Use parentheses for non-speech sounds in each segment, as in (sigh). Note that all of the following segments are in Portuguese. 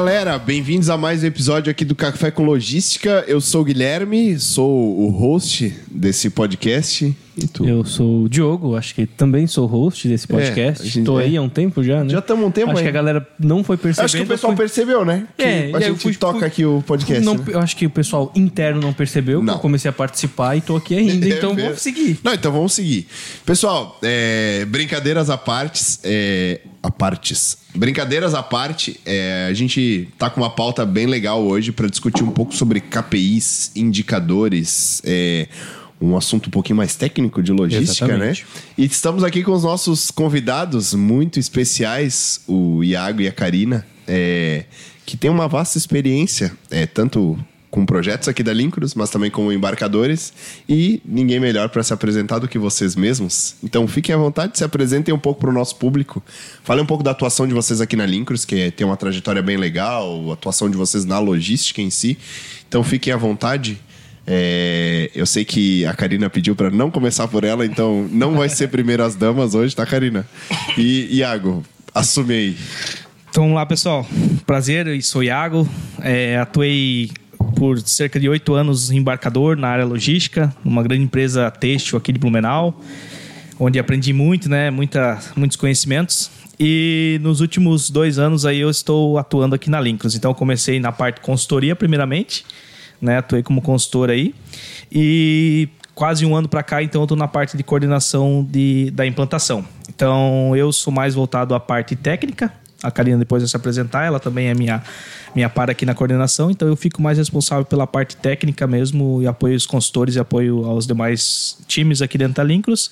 Galera, bem-vindos a mais um episódio aqui do Café com Logística. Eu sou o Guilherme, sou o host desse podcast. E tu? Eu sou o Diogo, acho que também sou host desse é, podcast. Estou é, aí há um tempo já, né? Já estamos um tempo Acho aí. que a galera não foi percebendo. Acho que o pessoal foi... percebeu, né? Que é, a gente fui, toca fui... aqui o podcast. Não, né? Eu acho que o pessoal interno não percebeu. Não. Eu comecei a participar e estou aqui ainda, (laughs) é então vamos seguir. Não, então vamos seguir. Pessoal, é, brincadeiras à partes, é, a partes. Brincadeiras à parte, é, a gente tá com uma pauta bem legal hoje para discutir um pouco sobre KPIs, indicadores, é, um assunto um pouquinho mais técnico de logística, né? Exatamente. né? E estamos aqui com os nossos convidados muito especiais, o Iago e a Karina, é, que tem uma vasta experiência, é, tanto com projetos aqui da Lincruz, mas também como embarcadores. E ninguém melhor para se apresentar do que vocês mesmos. Então fiquem à vontade, se apresentem um pouco para o nosso público. Falem um pouco da atuação de vocês aqui na Lincruz, que tem uma trajetória bem legal, a atuação de vocês na logística em si. Então fiquem à vontade. É, eu sei que a Karina pediu para não começar por ela, então não vai ser primeiro as damas hoje, tá, Karina? E Iago, assume aí. Então vamos lá, pessoal. Prazer, eu sou Iago. É, atuei por cerca de oito anos embarcador na área logística, numa grande empresa têxtil aqui de Blumenau, onde aprendi muito, né, muita, muitos conhecimentos. E nos últimos dois anos aí eu estou atuando aqui na Lincros. Então comecei na parte consultoria primeiramente, né, atuei como consultor aí e quase um ano para cá então eu estou na parte de coordenação de, da implantação. Então eu sou mais voltado à parte técnica, a Karina depois vai se apresentar, ela também é minha, minha par aqui na coordenação, então eu fico mais responsável pela parte técnica mesmo e apoio os consultores e apoio aos demais times aqui dentro da Lincros.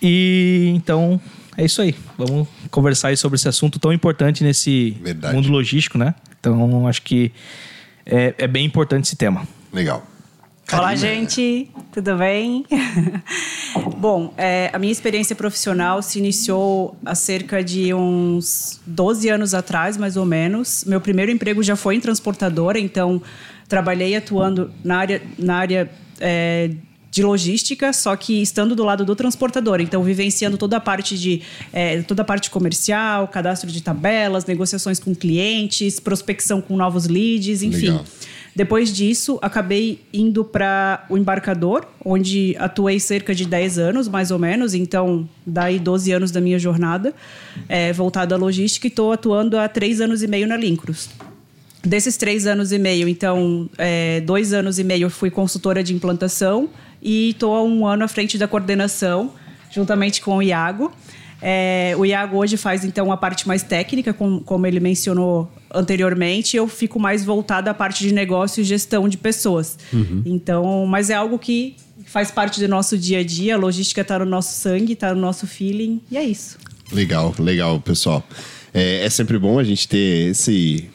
E então é isso aí. Vamos conversar aí sobre esse assunto tão importante nesse Verdade. mundo logístico, né? Então acho que é, é bem importante esse tema. Legal. Olá, gente, tudo bem? (laughs) Bom, é, a minha experiência profissional se iniciou há cerca de uns 12 anos atrás, mais ou menos. Meu primeiro emprego já foi em transportadora, então trabalhei atuando na área, na área é, de logística, só que estando do lado do transportador, então vivenciando toda a parte de é, toda a parte comercial, cadastro de tabelas, negociações com clientes, prospecção com novos leads, enfim. Legal. Depois disso, acabei indo para o embarcador, onde atuei cerca de 10 anos, mais ou menos. Então, daí 12 anos da minha jornada, é, voltada à logística, e estou atuando há 3 anos e meio na Lincros. Desses três anos e meio, então, é, dois anos e meio eu fui consultora de implantação e estou há um ano à frente da coordenação, juntamente com o Iago. É, o Iago hoje faz então a parte mais técnica, com, como ele mencionou anteriormente. Eu fico mais voltada à parte de negócio e gestão de pessoas. Uhum. Então, mas é algo que faz parte do nosso dia a dia. A logística está no nosso sangue, está no nosso feeling e é isso. Legal, legal, pessoal. É, é sempre bom a gente ter esse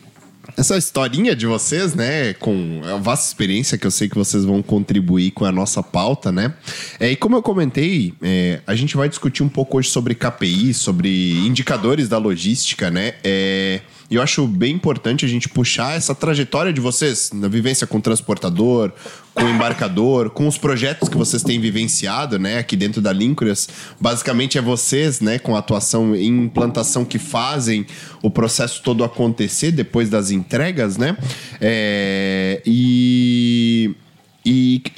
essa historinha de vocês, né, com a vasta experiência que eu sei que vocês vão contribuir com a nossa pauta, né? É, e como eu comentei, é, a gente vai discutir um pouco hoje sobre KPI, sobre indicadores da logística, né? É, e eu acho bem importante a gente puxar essa trajetória de vocês na vivência com o transportador, com o embarcador, com os projetos que vocês têm vivenciado, né, aqui dentro da Lincurias. Basicamente é vocês, né, com atuação em implantação que fazem o processo todo acontecer depois das entregas, né? É, e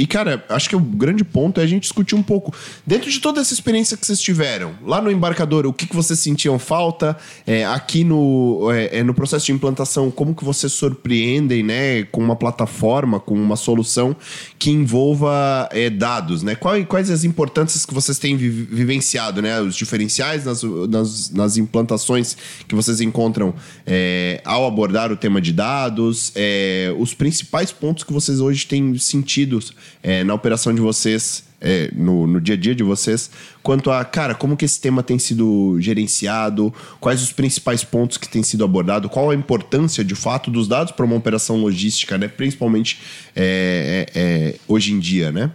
e, cara, acho que o grande ponto é a gente discutir um pouco, dentro de toda essa experiência que vocês tiveram, lá no embarcador, o que, que vocês sentiam falta, é, aqui no, é, é, no processo de implantação, como que vocês surpreendem, né, com uma plataforma, com uma solução que envolva é, dados, né? Quais, quais as importâncias que vocês têm vivenciado, né? Os diferenciais nas, nas, nas implantações que vocês encontram é, ao abordar o tema de dados, é, os principais pontos que vocês hoje têm sentido é, na operação de vocês, é, no, no dia a dia de vocês, quanto a, cara, como que esse tema tem sido gerenciado, quais os principais pontos que têm sido abordados, qual a importância de fato dos dados para uma operação logística, né? Principalmente é, é, é, hoje em dia, né?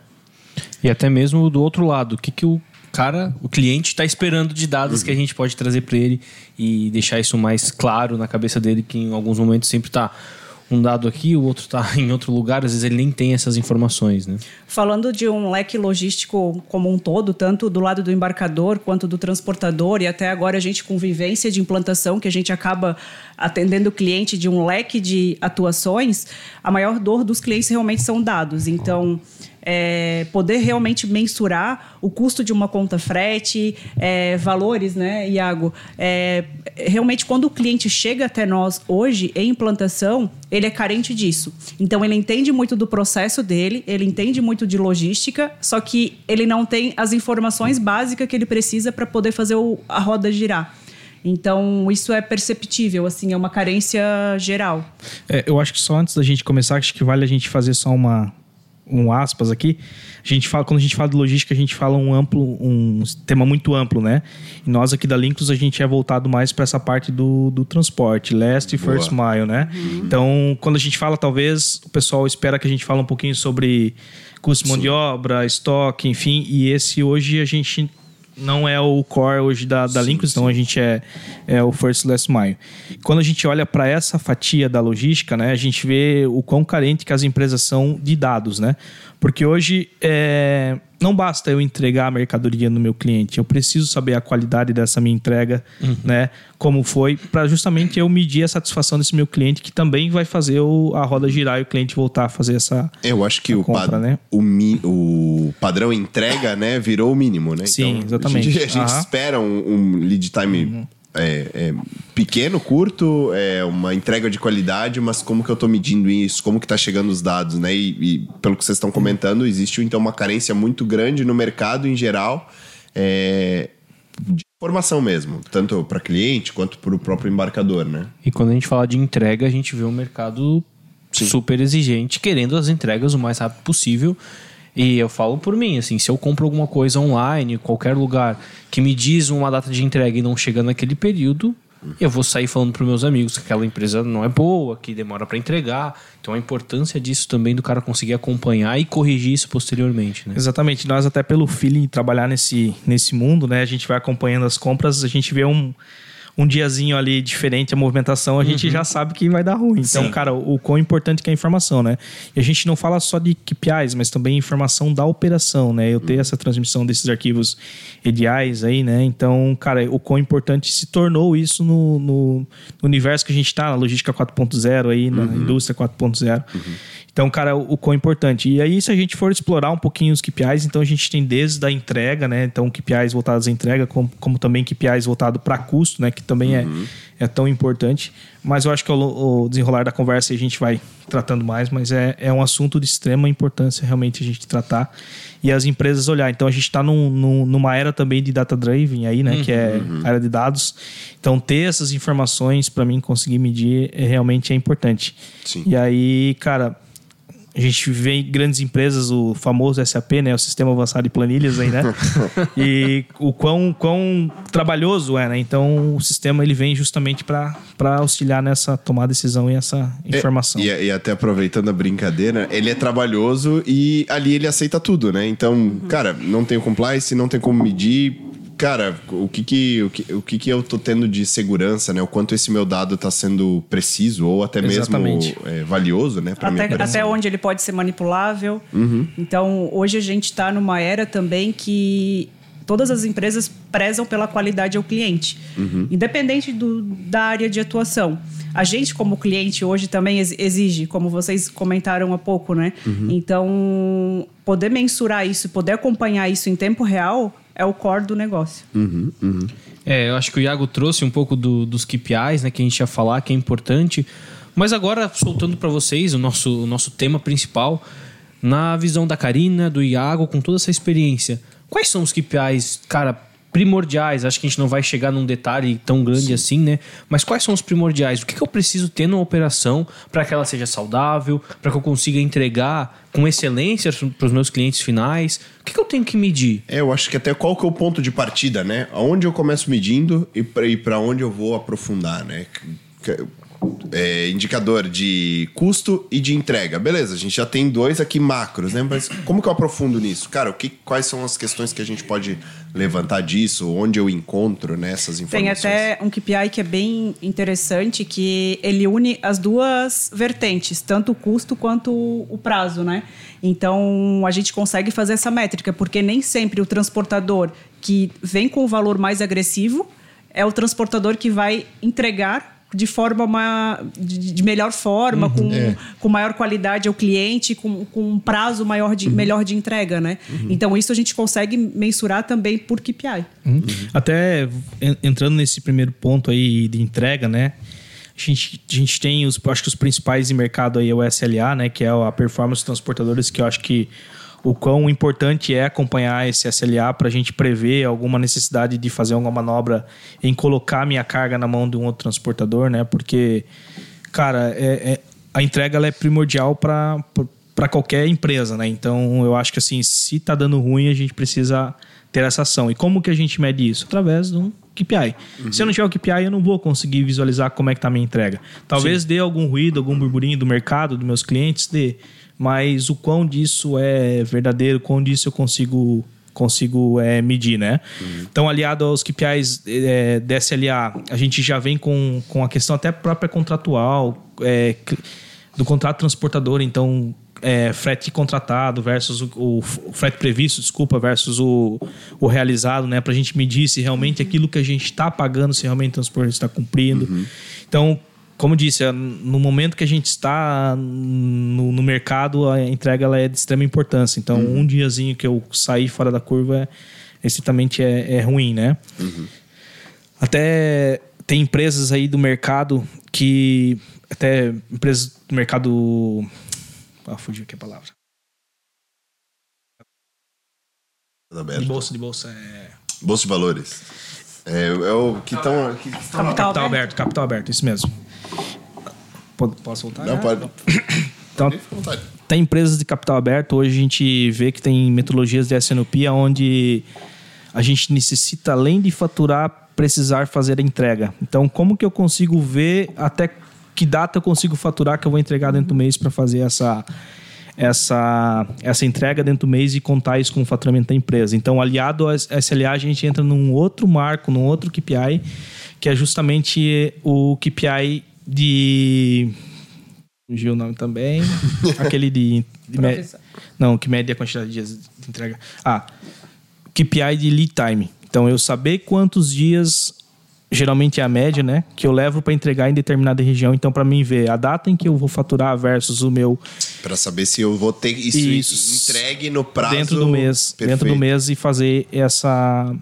E até mesmo do outro lado, o que, que o cara, o cliente está esperando de dados uhum. que a gente pode trazer para ele e deixar isso mais claro na cabeça dele, que em alguns momentos sempre está um dado aqui, o outro está (laughs) em outro lugar, às vezes ele nem tem essas informações, né? Falando de um leque logístico como um todo, tanto do lado do embarcador quanto do transportador, e até agora a gente com vivência de implantação, que a gente acaba atendendo o cliente de um leque de atuações, a maior dor dos clientes realmente são dados. Então, é, poder realmente mensurar o custo de uma conta frete, é, valores, né, Iago? É, realmente, quando o cliente chega até nós hoje em implantação, ele é carente disso. Então, ele entende muito do processo dele, ele entende muito de logística, só que ele não tem as informações básicas que ele precisa para poder fazer o, a roda girar. Então, isso é perceptível, assim, é uma carência geral. É, eu acho que só antes da gente começar, acho que vale a gente fazer só uma, um aspas aqui, a gente fala, quando a gente fala de logística, a gente fala um amplo, um tema muito amplo, né? E nós aqui da Linkus, a gente é voltado mais para essa parte do, do transporte, last e first mile, né? Uhum. Então, quando a gente fala, talvez o pessoal espera que a gente fale um pouquinho sobre custo de mão de obra, estoque, enfim, e esse hoje a gente não é o core hoje da, da Linux, então a gente é, é o first last mile. Quando a gente olha para essa fatia da logística, né, a gente vê o quão carente que as empresas são de dados, né? Porque hoje é, não basta eu entregar a mercadoria no meu cliente, eu preciso saber a qualidade dessa minha entrega, uhum. né? Como foi, para justamente eu medir a satisfação desse meu cliente, que também vai fazer o, a roda girar e o cliente voltar a fazer essa. Eu acho que o, compra, pad né? o, mi, o padrão entrega, né, virou o mínimo, né? Sim, então, exatamente. A gente, a gente espera um, um lead time. Uhum é, é, pequeno, curto, é uma entrega de qualidade, mas como que eu estou medindo isso? Como que está chegando os dados, né? E, e, pelo que vocês estão comentando, existe então uma carência muito grande no mercado em geral é, de informação mesmo, tanto para cliente quanto para o próprio embarcador, né? E quando a gente fala de entrega, a gente vê um mercado Sim. super exigente, querendo as entregas o mais rápido possível e eu falo por mim, assim, se eu compro alguma coisa online, qualquer lugar, que me diz uma data de entrega e não chega naquele período, eu vou sair falando para meus amigos que aquela empresa não é boa, que demora para entregar. Então a importância disso também do cara conseguir acompanhar e corrigir isso posteriormente, né? Exatamente. Nós até pelo feeling trabalhar nesse nesse mundo, né, a gente vai acompanhando as compras, a gente vê um um diazinho ali diferente a movimentação, a uhum. gente já sabe que vai dar ruim. Então, Sim. cara, o, o quão importante que é a informação, né? E a gente não fala só de KPIs, mas também informação da operação, né? Eu ter uhum. essa transmissão desses arquivos EDIs aí, né? Então, cara, o quão importante se tornou isso no, no, no universo que a gente está, na logística 4.0 aí, na uhum. indústria 4.0. Uhum. Então, cara, o, o quão importante. E aí, se a gente for explorar um pouquinho os KPIs, então a gente tem desde a entrega, né? Então, KPIs voltados à entrega, como, como também KPIs voltado para custo, né? Que também é, uhum. é, é tão importante. Mas eu acho que o, o, desenrolar da conversa a gente vai tratando mais, mas é, é um assunto de extrema importância realmente a gente tratar e as empresas olhar. Então a gente está num, num, numa era também de data driven aí, né? Uhum, que é uhum. área de dados. Então ter essas informações para mim conseguir medir é, realmente é importante. Sim. E aí, cara, a gente vê em grandes empresas o famoso SAP, né? O Sistema Avançado de Planilhas aí, né? (laughs) e o quão, quão trabalhoso é, né? Então, o sistema ele vem justamente para auxiliar nessa tomar decisão e essa é, informação. É, e, e, até aproveitando a brincadeira, ele é trabalhoso e ali ele aceita tudo, né? Então, cara, não tem compliance, não tem como medir, cara, o que que, o que, o que que eu tô tendo de segurança, né? O quanto esse meu dado está sendo preciso ou até mesmo é, valioso, né? Até, até onde ele pode ser manipulável. Uhum. Então, hoje a gente está numa era também que todas as empresas prezam pela qualidade ao cliente, uhum. independente do, da área de atuação. A gente, como cliente, hoje também exige, como vocês comentaram há pouco, né? Uhum. Então, poder mensurar isso, poder acompanhar isso em tempo real é o core do negócio. Uhum, uhum. É, eu acho que o Iago trouxe um pouco do, dos KPIs, né, que a gente ia falar, que é importante. Mas agora, soltando para vocês o nosso, o nosso tema principal, na visão da Karina, do Iago, com toda essa experiência, quais são os KPIs, cara, primordiais. Acho que a gente não vai chegar num detalhe tão grande Sim. assim, né? Mas quais são os primordiais? O que, que eu preciso ter numa operação para que ela seja saudável, para que eu consiga entregar com excelência para os meus clientes finais? O que, que, eu tenho que medir? É, eu acho que até qual que é o ponto de partida, né? Aonde eu começo medindo e para onde eu vou aprofundar, né? é, indicador de custo e de entrega. Beleza, a gente já tem dois aqui macros, né? Mas como que eu aprofundo nisso? Cara, o que, quais são as questões que a gente pode levantar disso? Onde eu encontro né, essas informações? Tem até um KPI que é bem interessante, que ele une as duas vertentes, tanto o custo quanto o prazo, né? Então, a gente consegue fazer essa métrica, porque nem sempre o transportador que vem com o valor mais agressivo é o transportador que vai entregar de forma uma, de, de melhor forma, uhum, com, é. com maior qualidade ao cliente, com, com um prazo maior de, uhum. melhor de entrega, né? Uhum. Então isso a gente consegue mensurar também por KPI. Uhum. Até entrando nesse primeiro ponto aí de entrega, né? A gente, a gente tem os, acho que os principais em mercado aí é o SLA, né? Que é a performance transportadores, que eu acho que o quão importante é acompanhar esse SLA para a gente prever alguma necessidade de fazer alguma manobra em colocar minha carga na mão de um outro transportador, né? Porque, cara, é, é a entrega é primordial para para qualquer empresa, né? Então, eu acho que assim, se tá dando ruim, a gente precisa ter essa ação. E como que a gente mede isso? Através de um KPI. Uhum. Se eu não tiver o KPI, eu não vou conseguir visualizar como é que tá a minha entrega. Talvez Sim. dê algum ruído, algum burburinho do mercado, dos meus clientes, dê mas o quão disso é verdadeiro, o quão disso eu consigo consigo é, medir, né? Uhum. Então, aliado aos KPIs é, DSLA, a gente já vem com, com a questão até própria contratual, é, do contrato transportador, então é, frete contratado versus o, o, frete previsto, desculpa, versus o, o realizado, né? Para a gente medir se realmente aquilo que a gente está pagando, se realmente o transporte está cumprindo. Uhum. Então, como disse, é, no momento que a gente está no, no mercado, a entrega ela é de extrema importância. Então, uhum. um diazinho que eu sair fora da curva, estritamente é, é ruim, né? Uhum. Até tem empresas aí do mercado que... Até empresas do mercado... Ah, fugiu aqui a palavra. De bolsa, de bolsa. É... Bolsa de valores. É, é o que estão... Capital, capital aberto, capital aberto, isso mesmo. Posso voltar? Não, pode. (coughs) Então, tem empresas de capital aberto. Hoje a gente vê que tem metodologias de SNOP onde a gente necessita, além de faturar, precisar fazer a entrega. Então, como que eu consigo ver até que data eu consigo faturar que eu vou entregar dentro do mês para fazer essa, essa, essa entrega dentro do mês e contar isso com o faturamento da empresa. Então, aliado ao SLA, a gente entra num outro marco, num outro KPI, que é justamente o KPI de. Fugiu o nome também. (laughs) Aquele de. de. Não, que mede a quantidade de dias de entrega. Ah, KPI de lead time. Então, eu saber quantos dias geralmente é a média, né? Que eu levo para entregar em determinada região. Então, para mim ver a data em que eu vou faturar versus o meu. Para saber se eu vou ter isso, isso, entregue no prazo. Dentro do mês. Perfeito. Dentro do mês e fazer essa,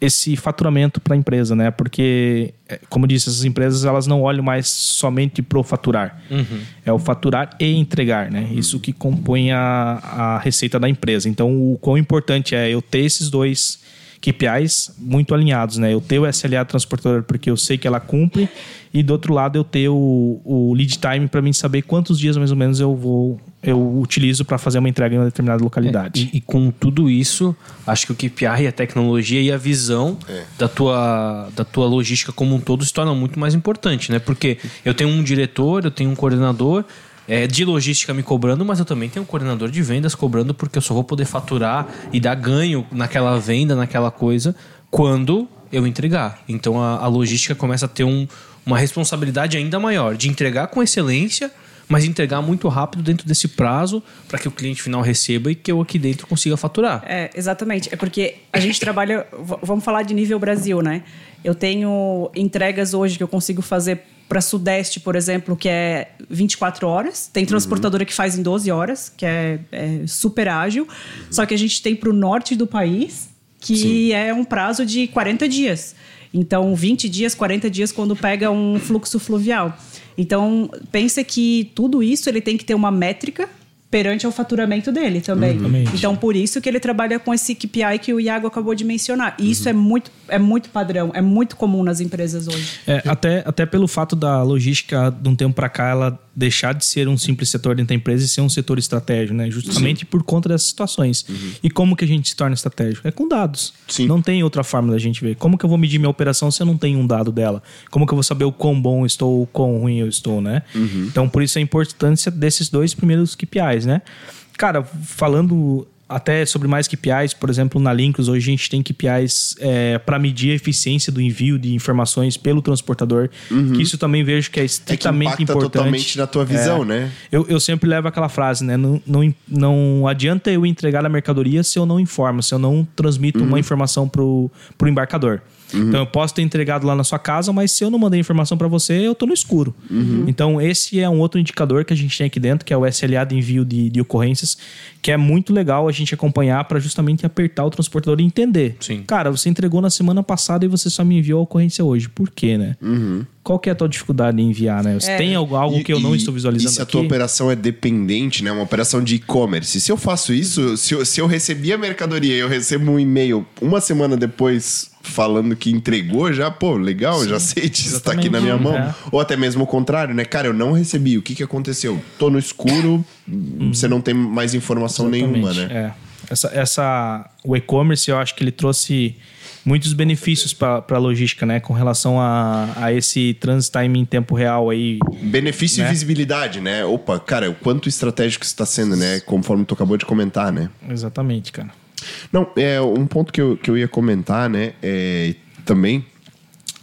esse faturamento para a empresa, né? Porque, é, como disse, essas empresas elas não olham mais somente pro faturar. Uhum. É o faturar e entregar, né? Uhum. Isso que compõe a, a receita da empresa. Então, o quão importante é eu ter esses dois KPIs muito alinhados, né? Eu ter o SLA transportador porque eu sei que ela cumpre e do outro lado eu ter o, o lead time para mim saber quantos dias mais ou menos eu vou eu utilizo para fazer uma entrega em uma determinada localidade. É, e, e, com tudo isso, acho que o KPI, a tecnologia e a visão é. da, tua, da tua logística como um todo se tornam muito mais importante, né? Porque eu tenho um diretor, eu tenho um coordenador é, de logística me cobrando, mas eu também tenho um coordenador de vendas cobrando porque eu só vou poder faturar e dar ganho naquela venda, naquela coisa, quando eu entregar. Então a, a logística começa a ter um, uma responsabilidade ainda maior de entregar com excelência mas entregar muito rápido dentro desse prazo para que o cliente final receba e que eu aqui dentro consiga faturar. É, exatamente. É porque a gente (laughs) trabalha, vamos falar de nível Brasil, né? Eu tenho entregas hoje que eu consigo fazer para Sudeste, por exemplo, que é 24 horas. Tem transportadora uhum. que faz em 12 horas, que é, é super ágil. Uhum. Só que a gente tem para o norte do país, que Sim. é um prazo de 40 dias. Então, 20 dias, 40 dias quando pega um fluxo fluvial. Então, pensa que tudo isso ele tem que ter uma métrica perante ao faturamento dele também. Exatamente. Então, por isso que ele trabalha com esse KPI que o Iago acabou de mencionar. E isso é muito, é muito padrão, é muito comum nas empresas hoje. É, até, até pelo fato da logística, de um tempo para cá, ela deixar de ser um simples setor dentro da empresa e ser um setor estratégico, né? Justamente por conta dessas situações. E como que a gente se torna estratégico? É com dados. Sim. Não tem outra forma da gente ver. Como que eu vou medir minha operação se eu não tenho um dado dela? Como que eu vou saber o quão bom eu estou ou o quão ruim eu estou, né? Então, por isso a importância desses dois primeiros KPIs, né? Cara, falando até sobre mais KPIs, por exemplo, na Linkus, hoje a gente tem KPIs para medir a eficiência do envio de informações pelo transportador, que isso também vejo que é É que estritamente importante. totalmente na tua visão, É. né? Eu, eu sempre levo aquela frase, né? Não, não, não adianta eu entregar a mercadoria se eu não informo, se eu não transmito uma informação pro, pro embarcador. Então eu posso ter entregado lá na sua casa, mas se eu não mandei informação para você, eu tô no escuro. Então esse é um outro indicador que a gente tem aqui dentro, que é o SLA de envio de, de ocorrências, que é muito legal a gente acompanhar para justamente apertar o transportador e entender. Sim. Cara, você entregou na semana passada e você só me enviou a ocorrência hoje. Por quê, né? Qual que é a tua dificuldade em enviar, né? Você tem algo, algo E- que eu não e- estou visualizando E se a aqui? tua operação é dependente, né? Uma operação de e-commerce. Se eu faço isso, se eu, se eu recebi a mercadoria e eu recebo um e-mail uma semana depois falando que entregou, já, pô, legal, já sei disso, tá aqui na minha mão. É. Ou até mesmo o contrário, né? Cara, eu não recebi. O que que aconteceu? Tô no escuro, você não tem mais informação nenhuma, Exatamente, né? É. Essa, essa, o e-commerce, eu acho que ele trouxe muitos benefícios para a logística, né? Com relação a, a esse transit time em tempo real aí. Benefício Né? e visibilidade, né? Opa, cara, o quanto estratégico está sendo, né? Conforme tu acabou de comentar, né? Exatamente, cara. Não, é um ponto que eu, que eu ia comentar, né? É, também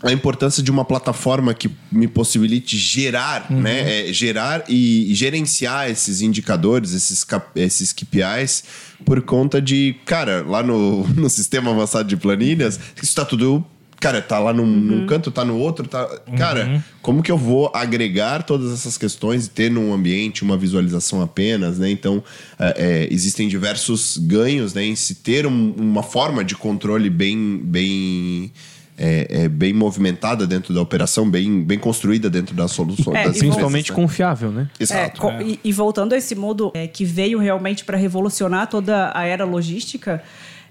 a importância de uma plataforma que me possibilite gerar, né? É, gerar e gerenciar esses indicadores, esses, esses KPIs, por conta de, cara, lá no, (laughs) no sistema avançado de planilhas, isso tá tudo. Cara, tá lá num, num canto, tá no outro, tá. Cara, como que eu vou agregar todas essas questões e ter num ambiente uma visualização apenas, né? Então, é, é, existem diversos ganhos né, em se ter um- uma forma de controle bem, bem é, é, bem movimentada dentro da operação, bem, bem construída dentro das soluções. É, das Principalmente empresas, né? confiável, né? É, Exato. co- E, e voltando a esse modo é, que veio realmente para revolucionar toda a era logística,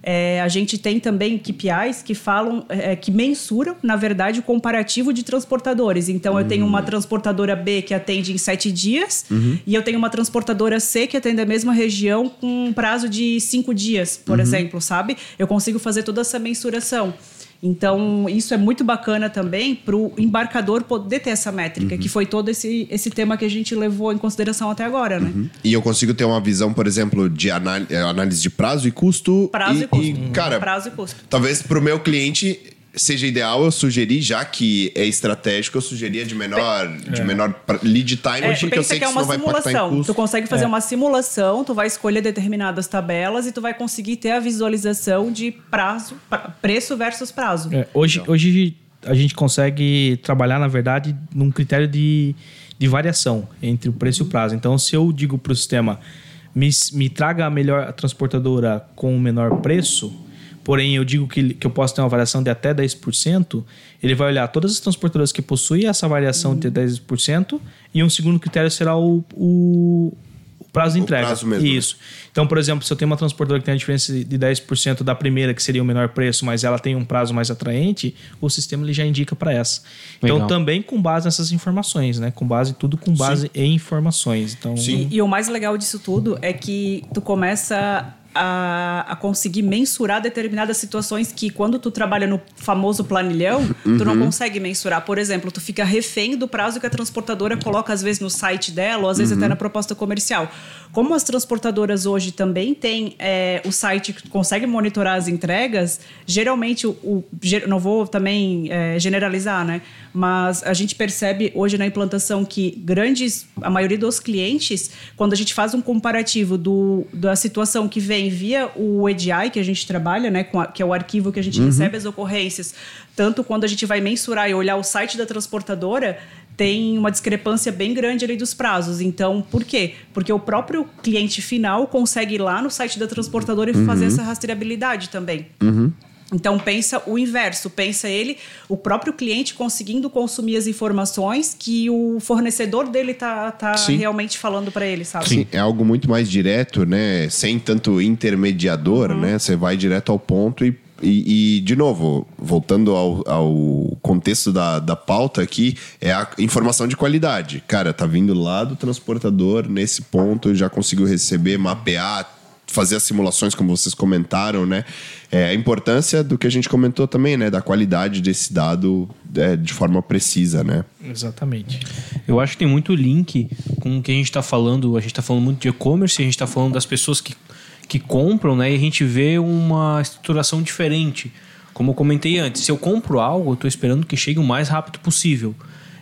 é, a gente tem também KPIs que falam, é, que mensuram, na verdade, o comparativo de transportadores. Então, eu tenho uma transportadora B que atende em sete dias e eu tenho uma transportadora C que atende a mesma região com um prazo de cinco dias, por exemplo, sabe? Eu consigo fazer toda essa mensuração. Então, isso é muito bacana também para o embarcador poder ter essa métrica, que foi todo esse, esse tema que a gente levou em consideração até agora, né? E eu consigo ter uma visão, por exemplo, de eh, análise de prazo e custo. Prazo e, custo. cara, Prazo e custo. talvez para o meu cliente seja ideal eu sugerir, já que é estratégico, eu sugeria de menor, de menor lead time, É, porque eu sei que que, é isso uma não vai impactar em simulação. custo. Tu consegue fazer uma simulação, tu vai escolher determinadas tabelas e tu vai conseguir ter a visualização de prazo, pra- preço versus prazo. É, hoje, hoje a gente consegue trabalhar, na verdade, num critério de, de variação entre o preço e o prazo. Então, se eu digo para o sistema, me, me traga a melhor transportadora com o menor preço, porém eu digo que, que eu posso ter uma variação de até 10%, ele vai olhar todas as transportadoras que possuem essa variação de 10%, e um segundo critério será o, o, o prazo de O entrega. prazo mesmo, né? Isso. Então, por exemplo, se eu tenho uma transportadora que tem a diferença de 10% da primeira, que seria o menor preço, mas ela tem um prazo mais atraente, o sistema ele já indica para essa. Então, Legal. também com base nessas informações, né? Com base tudo com base em informações. Então, Sim. E, e o mais legal disso tudo é que tu começa a, a conseguir mensurar determinadas situações que quando tu trabalha no famoso planilhão, tu não consegue mensurar. Por exemplo, tu fica refém do prazo que a transportadora coloca às vezes no site dela ou às vezes até na proposta comercial. Como as transportadoras hoje também têm é, o site que consegue monitorar as entregas, geralmente o, o- não vou também é, generalizar, né? Mas a gente percebe hoje na implantação que grandes, a maioria dos clientes, quando a gente faz um comparativo do, da situação que vem via o EDI que a gente trabalha, né, com a- que é o arquivo que a gente recebe as ocorrências, tanto quando a gente vai mensurar e olhar o site da transportadora, tem uma discrepância bem grande ali dos prazos. Então, por quê? Porque o próprio cliente final consegue ir lá no site da transportadora e fazer essa rastreabilidade também. Então pensa o inverso, pensa ele, o próprio cliente conseguindo consumir as informações que o fornecedor dele tá, tá realmente falando para ele, sabe? Sim, é algo muito mais direto, né? Sem tanto intermediador, né? Você vai direto ao ponto e, e, e, de novo, voltando ao, ao contexto da, da pauta aqui, é a informação de qualidade. Cara, tá vindo lá do transportador, nesse ponto, já conseguiu receber, mapear, fazer as simulações, como vocês comentaram, né? É, a importância do que a gente comentou também, né? Da qualidade desse dado é, de forma precisa, né? Exatamente. Eu acho que tem muito link com o que a gente está falando. A gente está falando muito de e-commerce, a gente está falando das pessoas que, que compram, né? E a gente vê uma estruturação diferente. Como eu comentei antes, se eu compro algo, eu estou esperando que chegue o mais rápido possível.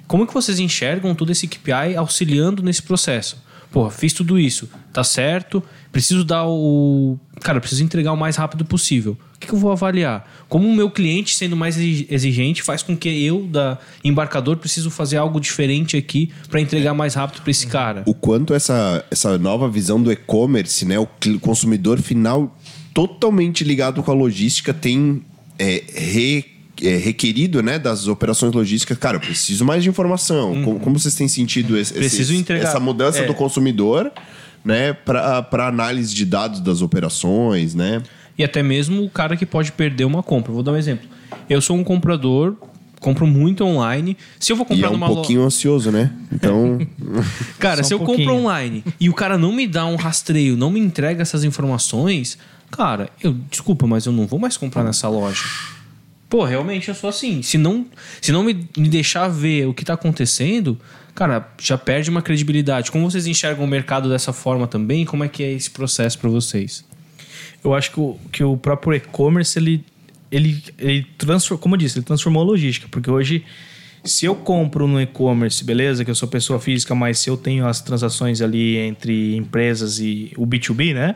Como que vocês enxergam todo esse KPI auxiliando nesse processo? Pô, fiz tudo isso, tá certo, preciso dar o. Cara, preciso entregar o mais rápido possível. O que, que eu vou avaliar? Como o meu cliente, sendo mais exigente, faz com que eu, da embarcador, preciso fazer algo diferente aqui para entregar mais rápido para esse cara? O quanto essa, essa nova visão do e-commerce, né? O consumidor final totalmente ligado com a logística tem é, re é, requerido né, das operações logísticas, cara, eu preciso mais de informação. Uhum. Como, como, vocês têm sentido esse, preciso esse, entregar. essa mudança é. do consumidor né, para análise de dados das operações, né? E até mesmo o cara que pode perder uma compra. Vou dar um exemplo. Eu sou um comprador, compro muito online. Se eu vou comprar e é um numa pouquinho lo... ansioso, né? Então, (laughs) cara, se um eu pouquinho. compro online e o cara não me dá um rastreio, não me entrega essas informações, cara, eu desculpa, mas eu não vou mais comprar nessa loja. Pô, realmente eu sou assim. Se não, se não me, me deixar ver o que está acontecendo, cara, já perde uma credibilidade. Como vocês enxergam o mercado dessa forma também? Como é que é esse processo para vocês? Eu acho que o, que o próprio e-commerce, ele, ele, ele transformou, como eu disse, ele transformou a logística. Porque hoje, se eu compro no e-commerce, beleza, que eu sou pessoa física, mas se eu tenho as transações ali entre empresas e o B2B, né?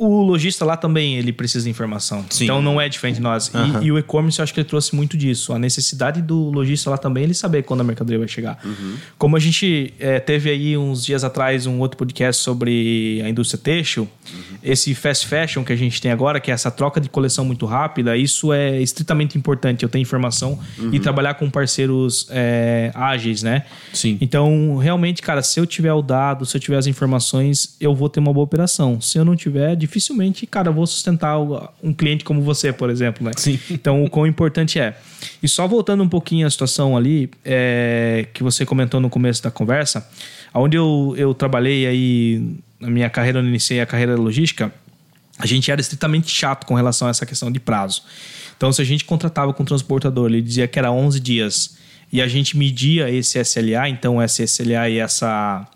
O lojista lá também ele precisa de informação. Sim. Então não é diferente de nós. Uhum. E, e, o e-commerce eu acho que ele trouxe muito disso. A necessidade do lojista lá também ele saber quando a mercadoria vai chegar. Uhum. Como a gente é, teve aí uns dias atrás um outro podcast sobre a indústria têxtil, uhum. esse fast fashion que a gente tem agora, que é essa troca de coleção muito rápida, isso é estritamente importante. Eu ter informação e trabalhar com parceiros é, ágeis, né? Sim. Então, realmente, cara, se eu tiver o dado, se eu tiver as informações, eu vou ter uma boa operação. Se eu não tiver, dificilmente, cara, vou sustentar um cliente como você, por exemplo, né? Sim. Então, o quão importante é. E só voltando um pouquinho à situação ali, é, que você comentou no começo da conversa, onde eu, eu trabalhei aí, na minha carreira, eu iniciei a carreira logística, a gente era estritamente chato com relação a essa questão de prazo. Então, se a gente contratava com o transportador, ele dizia que era 11 dias, e a gente media esse SLA, então esse SLA e essa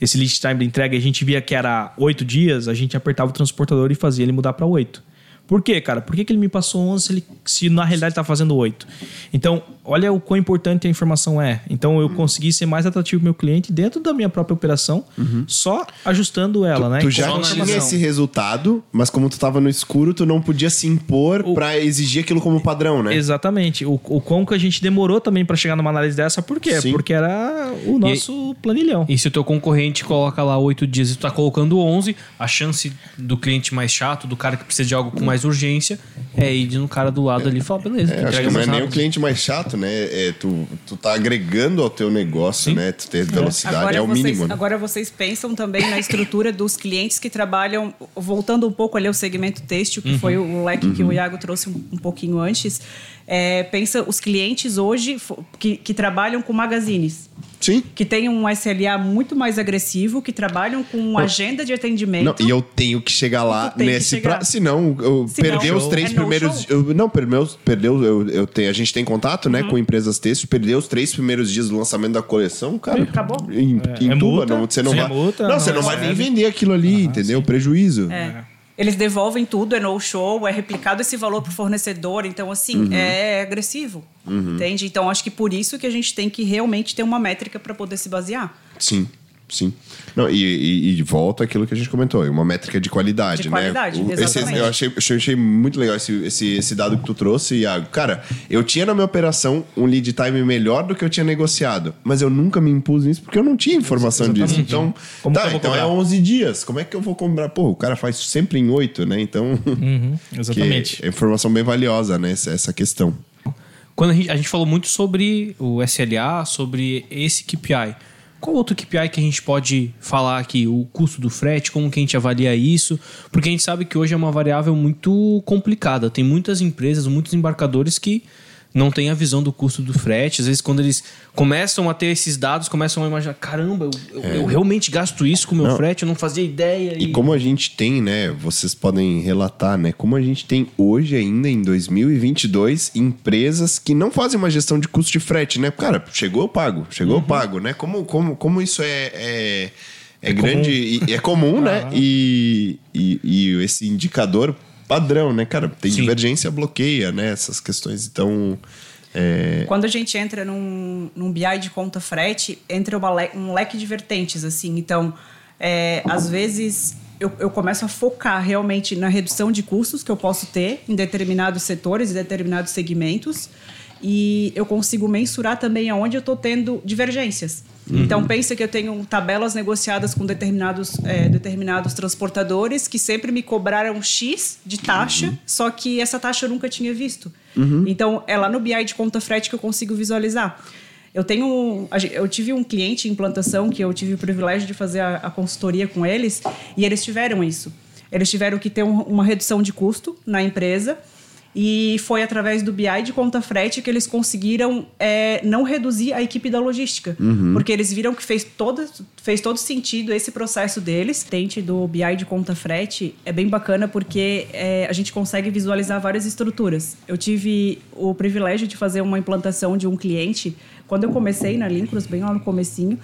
esse lead time da entrega, a gente via que era oito dias, a gente apertava o transportador e fazia ele mudar para oito. Por quê, cara? Por que, que ele me passou 11 se, ele, se na realidade está fazendo 8? Então, olha o quão importante a informação é. Então, eu consegui ser mais atrativo meu cliente dentro da minha própria operação, uhum. só ajustando ela, tu, né? Tu já tinha esse resultado, mas como tu estava no escuro, tu não podia se impor para exigir aquilo como padrão, né? Exatamente. O, o quão que a gente demorou também para chegar numa análise dessa, por quê? Sim. Porque era o nosso e, planilhão. E se o teu concorrente coloca lá 8 dias e tu tá colocando 11, a chance do cliente mais chato, do cara que precisa de algo com mais urgência, é ir no cara do lado ali e falar, beleza. É, acho que não é nem o cliente mais chato, né? É, tu, tu tá agregando ao teu negócio, Sim. né? Tu ter velocidade agora é o vocês, mínimo. Né? Agora vocês pensam também na estrutura dos clientes que trabalham, voltando um pouco ali ao segmento têxtil, que uhum. foi o leque uhum. que o uhum. Iago trouxe um, um pouquinho antes. É, pensa os clientes hoje que, que trabalham com magazines. Sim. Que tem um SLA muito mais agressivo, que trabalham com uma agenda de atendimento. Não, e eu tenho que chegar lá nesse. Chegar. Pra, senão, eu se perder os três é primeiros. Eu, não, perdeu, perdeu eu, eu tenho, a gente tem contato uhum. né, com empresas textos, perdeu os três primeiros dias do lançamento da coleção, cara. Acabou. Em, é, em é tuba, não, você não vai. Multa, não, não, você não vai nem vender aquilo ali, entendeu? Sim. Prejuízo. É. Eles devolvem tudo, é no show, é replicado esse valor para o fornecedor. Então, assim, uhum. é agressivo. Uhum. Entende? Então, acho que por isso que a gente tem que realmente ter uma métrica para poder se basear. Sim. Sim. Não, e, e, e volta aquilo que a gente comentou, uma métrica de qualidade, De né? qualidade, O- esse, exatamente. eu achei, eu achei muito legal esse, esse, esse dado que tu trouxe, Iago. Cara, eu tinha na minha operação um lead time melhor do que eu tinha negociado, mas eu nunca me impus nisso porque eu não tinha informação disso. Então, Como que tá, então é cobrar? 11 dias. Como é que eu vou cobrar? Pô, o cara faz sempre em 8, né? Então, (laughs) Uhum, exatamente. é informação bem valiosa, né? Essa, essa questão. Quando a gente, a gente falou muito sobre o SLA, sobre esse KPI. Qual outro KPI que a gente pode falar aqui? O custo do frete, como que a gente avalia isso? Porque a gente sabe que hoje é uma variável muito complicada. Tem muitas empresas, muitos embarcadores que não têm a visão do custo do frete. Às vezes, quando eles começam a ter esses dados, começam a imaginar: caramba, eu, eu- eu realmente gasto isso com o meu Não. frete, eu não fazia ideia. E como a gente tem, né? Vocês podem relatar, né? Como a gente tem hoje ainda em 2022 empresas que não fazem uma gestão de custo de frete, né? Cara, chegou eu pago, chegou Uhum. eu pago, né? Como, como, como isso é, é, é grande e é comum, né? (laughs) E, e, e esse indicador padrão, né, cara? Tem Sim. divergência, bloqueia, né? Essas questões. Então, é, Quando a gente entra num, num BI de conta frete, entra uma le- um leque de vertentes, assim. Então, é, às vezes, eu, eu começo a focar realmente na redução de custos que eu posso ter em determinados setores, em determinados segmentos. E eu consigo mensurar também aonde eu estou tendo divergências. Então, pensa que eu tenho tabelas negociadas com determinados, é, determinados transportadores que sempre me cobraram X de taxa, só que essa taxa eu nunca tinha visto. Então, é lá no BI de conta frete que eu consigo visualizar. Eu tenho, eu tive um cliente em implantação que eu tive o privilégio de fazer a, a consultoria com eles e eles tiveram isso. Eles tiveram que ter um- uma redução de custo na empresa e foi através do BI de conta frete que eles conseguiram é, não reduzir a equipe da logística. Porque eles viram que fez todo, fez todo sentido esse processo deles. Tente do BI de conta frete é bem bacana porque é, a gente consegue visualizar várias estruturas. Eu tive o privilégio de fazer uma implantação de um cliente quando eu comecei na Lincros, bem lá no comecinho.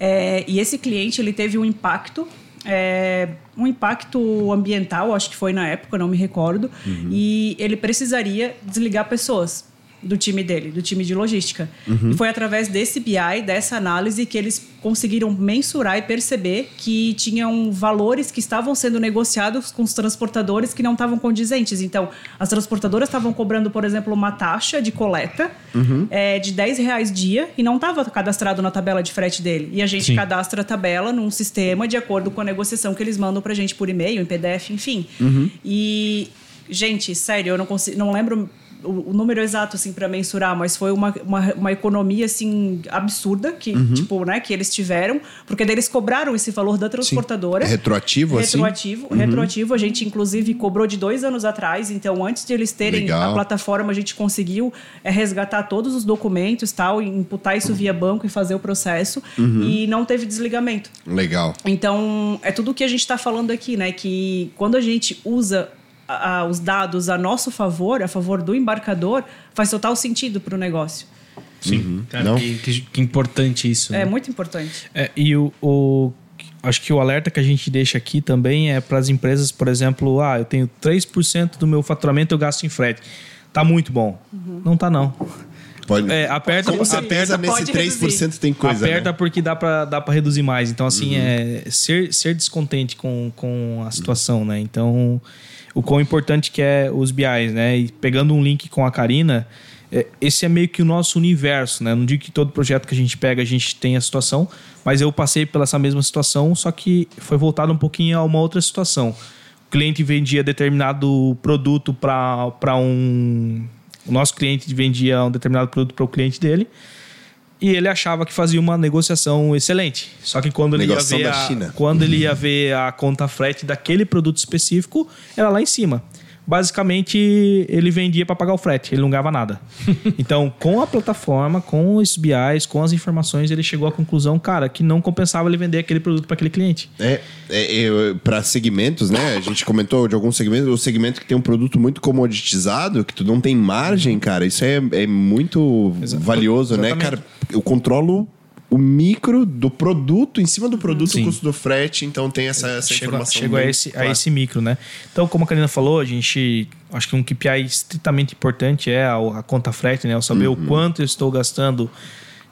É, e esse cliente ele teve um impacto é, um impacto ambiental, acho que foi na época, não me recordo, e ele precisaria desligar pessoas do time dele, do time de logística. E foi através desse BI, dessa análise, que eles conseguiram mensurar e perceber que tinham valores que estavam sendo negociados com os transportadores que não estavam condizentes. Então, as transportadoras estavam cobrando, por exemplo, uma taxa de coleta é, de 10 reais dia e não estava cadastrado na tabela de frete dele. E a gente Sim. cadastra a tabela num sistema de acordo com a negociação que eles mandam pra gente por e-mail, em PDF, enfim. E, gente, sério, eu não consigo, não lembro o, o número exato assim para mensurar, mas foi uma, uma, uma economia assim absurda que tipo, né, que eles tiveram, porque daí eles cobraram esse valor da transportadora. É retroativo, assim? retroativo, retroativo. A gente inclusive cobrou de dois anos atrás, então antes de eles terem Legal. a plataforma, a gente conseguiu é, resgatar todos os documentos, tal, e imputar isso via banco e fazer o processo e não teve desligamento. legal. Então, é tudo o que a gente está falando aqui, né? Que quando a gente usa a- a- os dados a nosso favor, a favor do embarcador, faz total sentido para o negócio. Sim. Cara, Não. que, que- que importante isso. É né? muito importante. É, e o, o- acho que o alerta que a gente deixa aqui também é para as empresas, por exemplo, ah, eu tenho 3% do meu faturamento eu gasto em frete. Tá muito bom. Não tá não. Pode, É, aperta, com certeza aperta, nesse pode 3% tem coisa, aperta né? porque dá para dá para reduzir mais. Então assim, é ser, ser descontente com, com a situação, né? Então, o quão importante que é os BIs, né? E pegando um link com a Karina, é, esse é meio que o nosso universo, né? Não digo que todo projeto que a gente pega a gente tem a situação, mas eu passei pela essa mesma situação, só que foi voltado um pouquinho a uma outra situação. O cliente vendia determinado produto para um. O nosso cliente vendia um determinado produto para o cliente dele e ele achava que fazia uma negociação excelente. Só que quando ele, ia Negociação ver da a, China. quando ele ia ver a conta frete daquele produto específico, era lá em cima. Basicamente, ele vendia para pagar o frete, ele não ganhava nada. (laughs) então, com a plataforma, com os BIs, com as informações, ele chegou à conclusão, cara, que não compensava ele vender aquele produto para aquele cliente. É, é, para segmentos, né? A gente comentou de alguns segmentos, o segmento que tem um produto muito comoditizado, que tu não tem margem, cara, isso é, é muito valioso, né, Exatamente. cara? Eu controlo o micro do produto, em cima do produto, Sim. o custo do frete, então tem essa, essa informação. chegou a, esse, a esse micro, né? Então, como a Karina falou, a gente acho que um KPI estritamente importante é a, a conta frete, né? Eu saber Uhum. o quanto eu estou gastando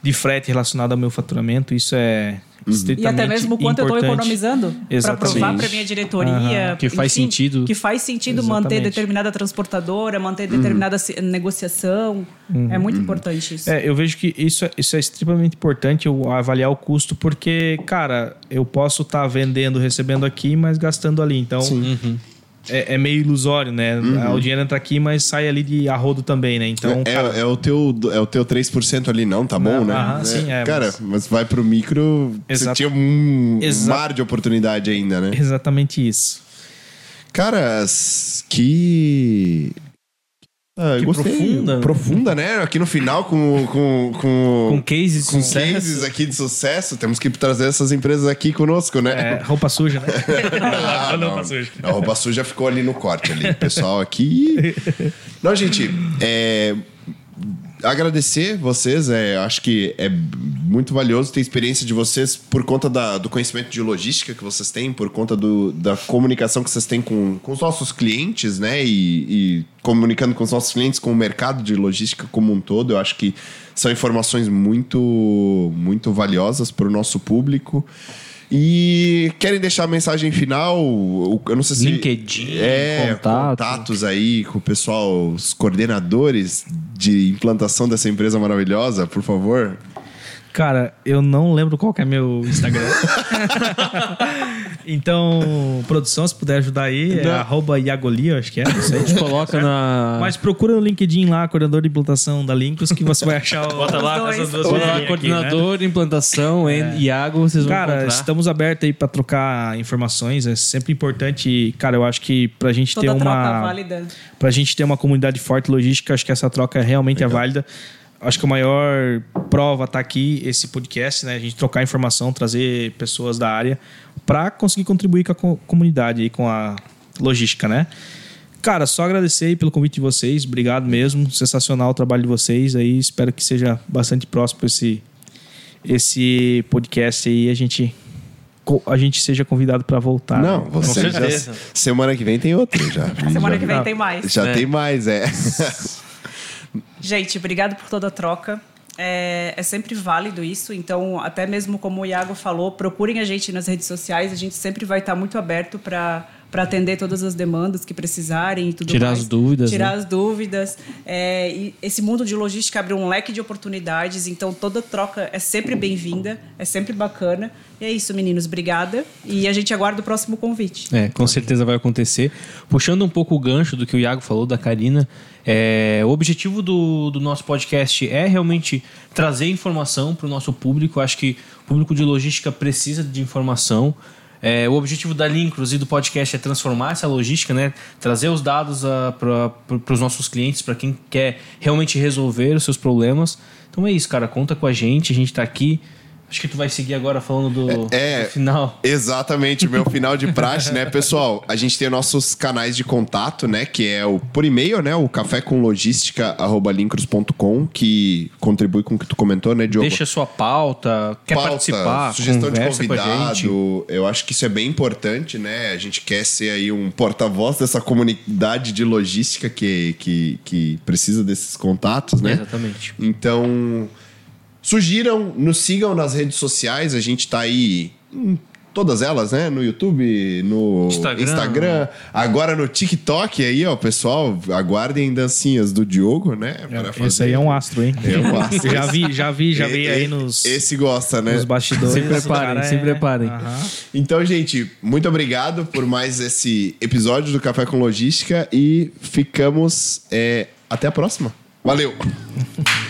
de frete relacionado ao meu faturamento. Isso é E estritamente até mesmo quanto eu importante. estou economizando para provar para minha diretoria. Que faz sentido. Que faz sentido manter Exatamente. determinada transportadora, manter determinada se- negociação. É muito importante isso. É, eu vejo que isso, é- isso é extremamente importante, eu avaliar o custo, porque, cara, eu posso estar vendendo, recebendo aqui, mas gastando ali. Então, é, é meio ilusório, né? O dinheiro entra aqui, mas sai ali de arrodo também, né? Então, é, cara, é o teu, é o teu 3% ali, não? Tá bom, Não, né? aham, É. sim, é, Cara, mas- mas... vai pro micro, você Exato. tinha um Exato. mar de oportunidade ainda, né? exatamente isso. Caras, que. Ah, eu Que gostei. profunda. Profunda, né? Aqui no final, com. Com, com, Com cases de com sucesso. cases aqui de sucesso. Temos que trazer essas empresas aqui conosco, né? É, roupa suja, né? (laughs) Ah, Não, não, roupa suja. A roupa suja ficou ali no corte ali. Pessoal aqui. Não, gente, é, agradecer vocês. É, acho que é muito valioso ter a experiência de vocês por conta da- do conhecimento de logística que vocês têm, por conta do- da comunicação que vocês têm com, com os nossos clientes, né? E, e comunicando com os nossos clientes, com o mercado de logística como um todo. Eu acho que são informações muito, muito valiosas para o nosso público. E querem deixar a mensagem final? Eu não sei se. LinkedIn, é, contato. contatos aí com o pessoal, os coordenadores de implantação dessa empresa maravilhosa, por favor. Cara, eu não lembro qual que é meu Instagram. (laughs) então, produção, se puder ajudar aí, é Não. arroba Iagoli, eu acho que é, não sei. A gente coloca na. Mas procura no LinkedIn lá, coordenador de implantação da Lincros, que você vai achar o... Bota lá, Os essas dois. duas Bota lá, né? coordenador de implantação, em Iago, vocês vão Cara, encontrar. estamos abertos aí para trocar informações. É sempre importante, cara. Eu acho que pra gente Toda ter troca uma válida. pra gente ter uma comunidade forte logística, acho que essa troca realmente é válida. Acho que a maior prova tá aqui esse podcast, né? A gente trocar informação, trazer pessoas da área para conseguir contribuir com a co- comunidade e com a logística, né? Cara, só agradecer aí pelo convite de vocês. Obrigado mesmo. Sensacional o trabalho de vocês aí. Espero que seja bastante próximo esse esse podcast aí. A gente a gente seja convidado para voltar. Não, você já. Semana que vem tem outro já. (laughs) Semana já, que vem tem mais. Já É. tem mais, é. (laughs) Gente, obrigado por toda a troca. É, é sempre válido isso, então, até mesmo como o Iago falou, procurem a gente nas redes sociais, a gente sempre vai estar muito aberto para atender todas as demandas que precisarem e tudo Tirar mais. as dúvidas, Tirar né? as dúvidas. É, esse mundo de logística abre um leque de oportunidades, então toda troca é sempre bem-vinda, é sempre bacana. E é isso, meninos, obrigada. E a gente aguarda o próximo convite. É, com certeza vai acontecer. Puxando um pouco o gancho do que o Iago falou, da Karina, é, o objetivo do, do nosso podcast é realmente trazer informação para o nosso público. Acho que o público de logística precisa de informação. É, o objetivo da Lincros e do podcast é transformar essa logística, né? trazer os dados para os nossos clientes, para quem quer realmente resolver os seus problemas. Então é isso, cara. Conta com a gente, a gente está aqui. Acho que tu vai seguir agora falando do, É. do final. Exatamente, o meu final de praxe, né, pessoal? A gente tem nossos canais de contato, né? Que é o por e-mail, né? O cafécomlogística.com, que contribui com o que tu comentou, né, Diogo? Deixa sua pauta, quer Pauta, participar, sugestão de convidado. Eu acho que isso é bem importante, né? A gente quer ser aí um porta-voz dessa comunidade de logística que, que, que precisa desses contatos, né? Exatamente. Então, sugiram, nos sigam nas redes sociais. A gente tá aí em todas elas, né? No YouTube, no Instagram. Instagram, agora no TikTok aí, ó, pessoal. Aguardem dancinhas do Diogo, né? para Esse aí é um astro, hein? É um (laughs) astro. já vi, já vi, já vi aí nos, Esse gosta, né? nos bastidores. Se preparem, se preparem. Aham. Então, gente, muito obrigado por mais esse episódio do Café com Logística e ficamos é, até a próxima. Valeu! (laughs)